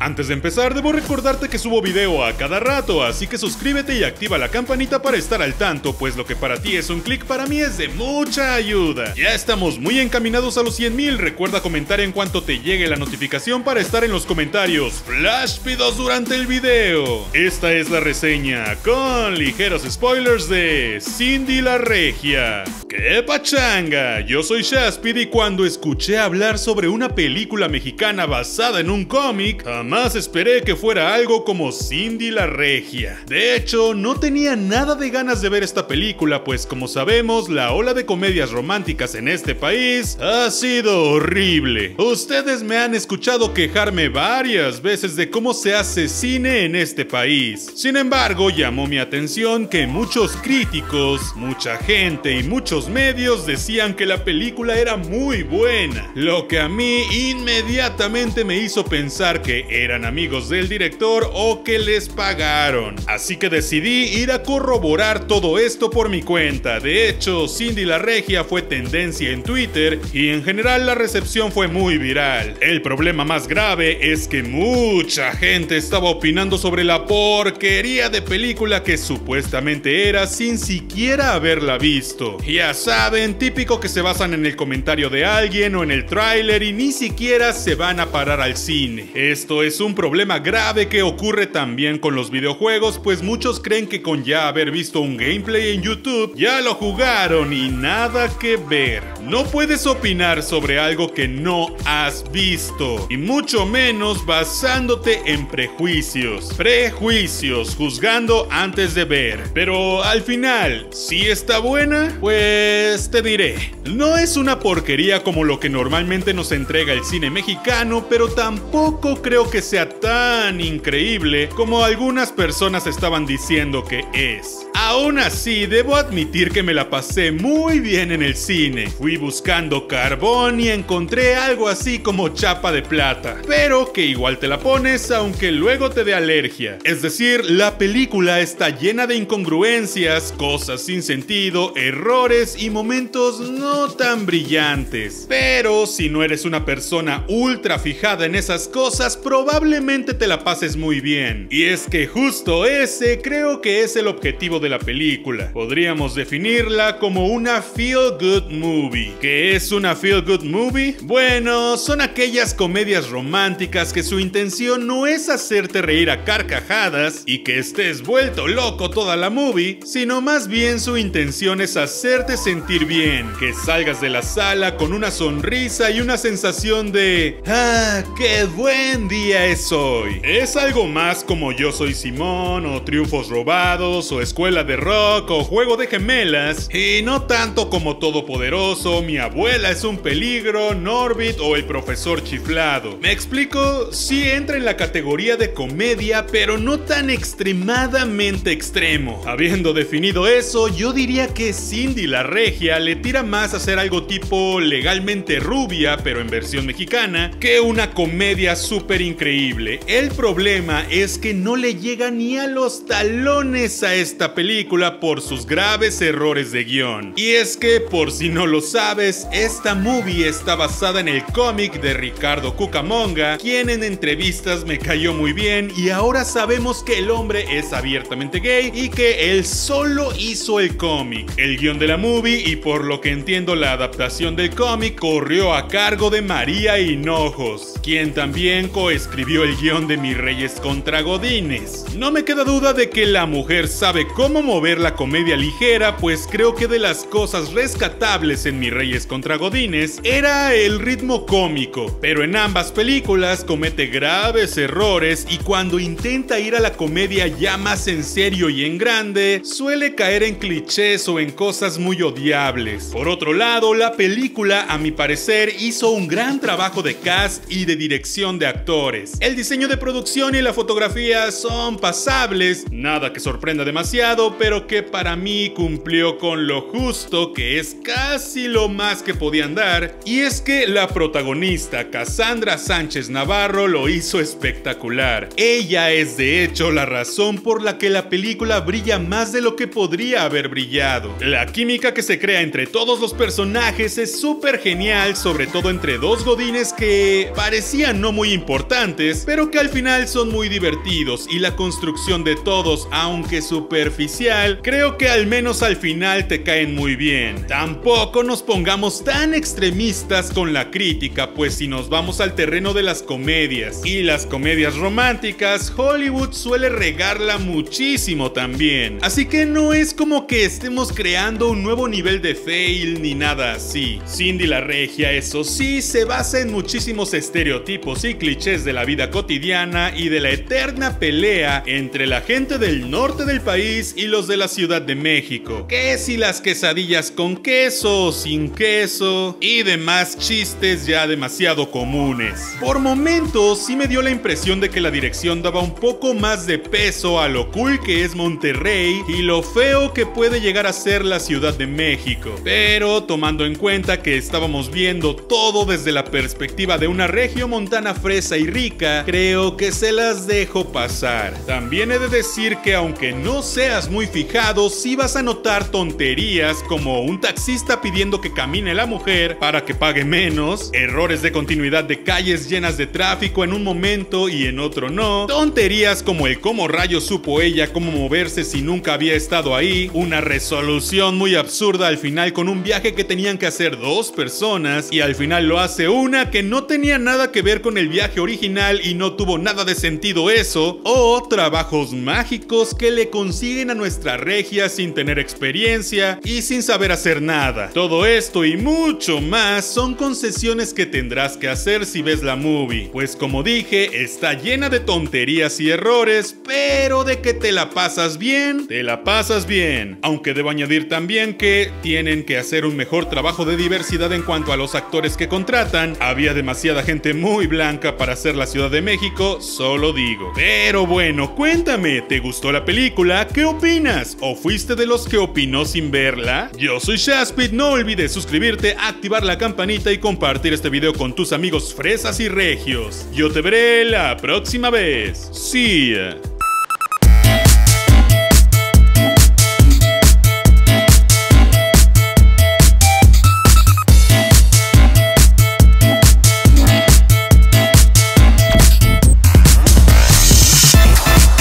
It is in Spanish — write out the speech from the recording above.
Antes de empezar, debo recordarte que subo video a cada rato, así que suscríbete y activa la campanita para estar al tanto, pues lo que para ti es un clic para mí es de mucha ayuda. Ya estamos muy encaminados a los 100.000, recuerda comentar en cuanto te llegue la notificación para estar en los comentarios fláspidos durante el video. Esta es la reseña, con ligeros spoilers de Cindy la Regia. ¡Qué pachanga! Yo soy Shaspid y cuando escuché hablar sobre una película mexicana basada en un cómic, jamás esperé que fuera algo como Cindy la Regia. De hecho, no tenía nada de ganas de ver esta película, pues como sabemos, la ola de comedias románticas en este país ha sido horrible. Ustedes me han escuchado quejarme varias veces de cómo se hace cine en este país. Sin embargo, llamó mi atención que muchos críticos, mucha gente y muchos medios decían que la película era muy buena, lo que a mí inmediatamente me hizo pensar que eran amigos del director o que les pagaron. Así que decidí ir a corroborar todo esto por mi cuenta. De hecho, Cindy la Regia fue tendencia en Twitter y en general la recepción fue muy viral. El problema más grave es que mucha gente estaba opinando sobre la porquería de película que supuestamente era sin siquiera haberla visto. Ya saben, típico que se basan en el comentario de alguien o en el tráiler y ni siquiera se van a parar al cine. Esto es un problema grave que ocurre también con los videojuegos, pues muchos creen que con ya haber visto un gameplay en YouTube, ya lo jugaron y nada que ver. No puedes opinar sobre algo que no has visto, y mucho menos basándote en prejuicios. Prejuicios, juzgando antes de ver. Pero al final, si está buena, pues te diré. No es una porquería como lo que normalmente nos entrega el cine mexicano, pero tampoco creo que sea tan increíble como algunas personas estaban diciendo que es. Aún así, debo admitir que me la pasé muy bien en el cine. Fui buscando carbón y encontré algo así como chapa de plata, pero que igual te la pones aunque luego te dé alergia. Es decir, la película está llena de incongruencias, cosas sin sentido, errores y momentos no tan brillantes. Pero si no eres una persona ultra fijada en esas cosas, probablemente te la pases muy bien. Y es que justo ese creo que es el objetivo de la película. Podríamos definirla como una feel good movie. ¿Qué es una feel good movie? Bueno, son aquellas comedias románticas que su intención no es hacerte reír a carcajadas y que estés vuelto loco toda la movie, sino más bien su intención es hacerte sentir bien, que salgas de la sala con una sonrisa y una sensación de ¡Ah, qué buen día es hoy! Es algo más como Yo soy Simón o Triunfos robados o Escuela de Rock o Juego de Gemelas y no tanto como Todopoderoso, Mi abuela es un peligro, Norbit o El profesor chiflado. ¿Me explico? Sí entra en la categoría de comedia, pero no tan extremadamente extremo. Habiendo definido eso, yo diría que Cindy la Regia le tira más a hacer algo tipo legalmente rubia, pero en versión mexicana, que una comedia súper increíble. El problema es que no le llega ni a los talones a esta película por sus graves errores de guion. Y es que, por si no lo sabes, esta movie está basada en el cómic de Ricardo Cucamonga, quien en entrevistas me cayó muy bien y ahora sabemos que el hombre es abiertamente gay y que él solo hizo el cómic. El guion de la movie y por lo que entiendo la adaptación del cómic corrió a cargo de María Hinojos, quien también coescribió el guion de Mis Reyes contra Godines. No me queda duda de que la mujer sabe cómo mover la comedia ligera, pues creo que de las cosas rescatables en Mis Reyes contra Godines era el ritmo cómico, pero en ambas películas comete graves errores y cuando intenta ir a la comedia ya más en serio y en grande, suele caer en clichés o en cosas muy odiables. Por otro lado, la película, a mi parecer, hizo un gran trabajo de cast y de dirección de actores. El diseño de producción y la fotografía son pasables, nada que sorprenda demasiado, pero que para mí cumplió con lo justo, que es casi lo más que podían dar, y es que la protagonista, Cassandra Sánchez Navarro, lo hizo espectacular. Ella es de hecho la razón por la que la película brilla más de lo que podría haber brillado. La química que se crea entre todos los personajes es súper genial, sobre todo entre dos godines que parecían no muy importantes pero que al final son muy divertidos y la construcción de todos, aunque superficial, creo que al menos al final te caen muy bien. Tampoco nos pongamos tan extremistas con la crítica, pues si nos vamos al terreno de las comedias y las comedias románticas, Hollywood suele regarla muchísimo también. Así que no es como que estemos creando un nuevo nivel de fail ni nada así. Cindy la Regia, eso sí, se basa en muchísimos estereotipos y clichés de la vida cotidiana y de la eterna pelea entre la gente del norte del país y los de la Ciudad de México. Que si las quesadillas con queso o sin queso y demás chistes ya demasiado comunes. Por momentos sí me dio la impresión de que la dirección daba un poco más de peso a lo cool que es Monterrey y lo feo que puede llegar a ser la Ciudad de México. Pero tomando en cuenta que estábamos viendo todo desde la perspectiva de una región montana fresa y rica, creo que se las dejo pasar. También he de decir que aunque no seas muy fijado, sí vas a notar tonterías como un taxista pidiendo que camine la mujer para que pague menos, errores de continuidad de calles llenas de tráfico en un momento y en otro no, tonterías como el cómo rayos supo ella cómo moverse si nunca había estado ahí, una resolución muy absurda al final con un viaje que tenían que hacer dos personas y al final lo hace una que no tenía nada que ver con el viaje original y no tuvo nada de sentido eso, o trabajos mágicos que le consiguen a nuestra regia sin tener experiencia y sin saber hacer nada. Todo esto y mucho más son concesiones que tendrás que hacer si ves la movie, pues como dije, está llena de tonterías y errores, pero de que te la pasas bien, te la pasas bien. Aunque debo añadir también que tienen que hacer un mejor trabajo de diversidad en cuanto a los actores que contratan. Había demasiada gente muy blanca para hacer la Ciudad de México, solo digo. Pero bueno, cuéntame, ¿te gustó la película? ¿Qué opinas? ¿O fuiste de los que opinó sin verla? Yo soy Shaspit, no olvides suscribirte, activar la campanita y compartir este video con tus amigos fresas y regios. Yo te veré la próxima vez. See.